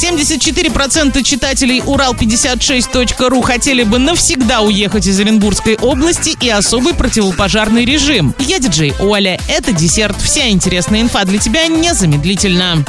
74% читателей Урал56.ру хотели бы навсегда уехать из Оренбургской области и особый противопожарный режим. Я диджей Оля. Это десерт. Вся интересная инфа для тебя незамедлительно.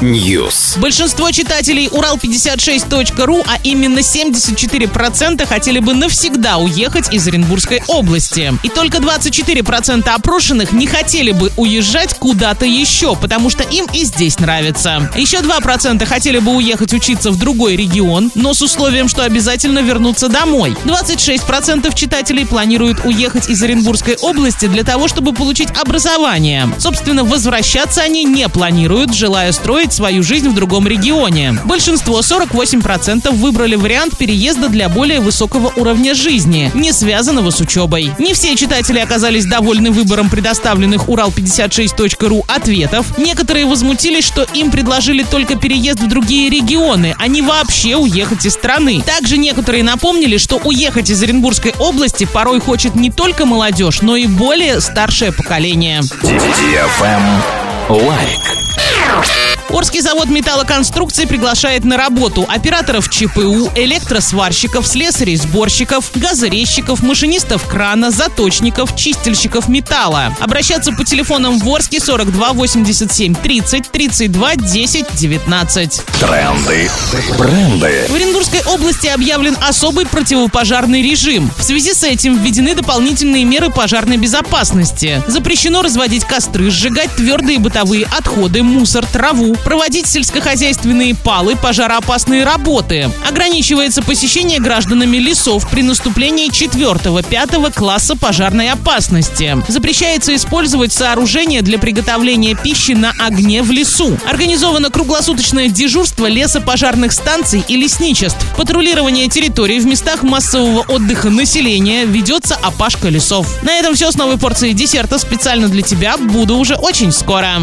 News. Большинство читателей Урал56.ру, а именно 74% хотели бы навсегда уехать из Оренбургской области. И только 24% опрошенных не хотели бы уезжать куда-то еще, потому что им и здесь нравится. Еще 2% хотели бы уехать учиться в другой регион, но с условием, что обязательно вернуться домой. 26% читателей планируют уехать из Оренбургской области для того, чтобы получить образование. Собственно, возвращаться они не планируют, желая строить свою жизнь в другом регионе. Большинство, 48%, выбрали вариант переезда для более высокого уровня жизни, не связанного с учебой. Не все читатели оказались довольны выбором предоставленных Урал56.ру ответов. Некоторые возмутились, что им предложили только переезд в другие регионы, а не вообще уехать из страны. Также некоторые напомнили, что уехать из Оренбургской области порой хочет не только молодежь, но и более старшее поколение. Лайк. Орский завод металлоконструкции приглашает на работу операторов ЧПУ, электросварщиков, слесарей-сборщиков, газорезчиков, машинистов крана, заточников, чистильщиков металла. Обращаться по телефонам в Орске 42 87 30 32 10 19. Тренды. Бренды. В Оренбургской области объявлен особый противопожарный режим. В связи с этим введены дополнительные меры пожарной безопасности. Запрещено разводить костры, сжигать твердые бытовые отходы, мусор, траву, проводить сельскохозяйственные палы, пожароопасные работы. Ограничивается посещение гражданами лесов при наступлении 4-5 класса пожарной опасности. Запрещается использовать сооружения для приготовления пищи на огне в лесу. Организовано круглосуточное дежурство лесопожарных станций и лесничеств. Патрулирование территорий в местах массового отдыха населения ведется опашка лесов. На этом все с новой порцией десерта специально для тебя. Буду уже очень скоро.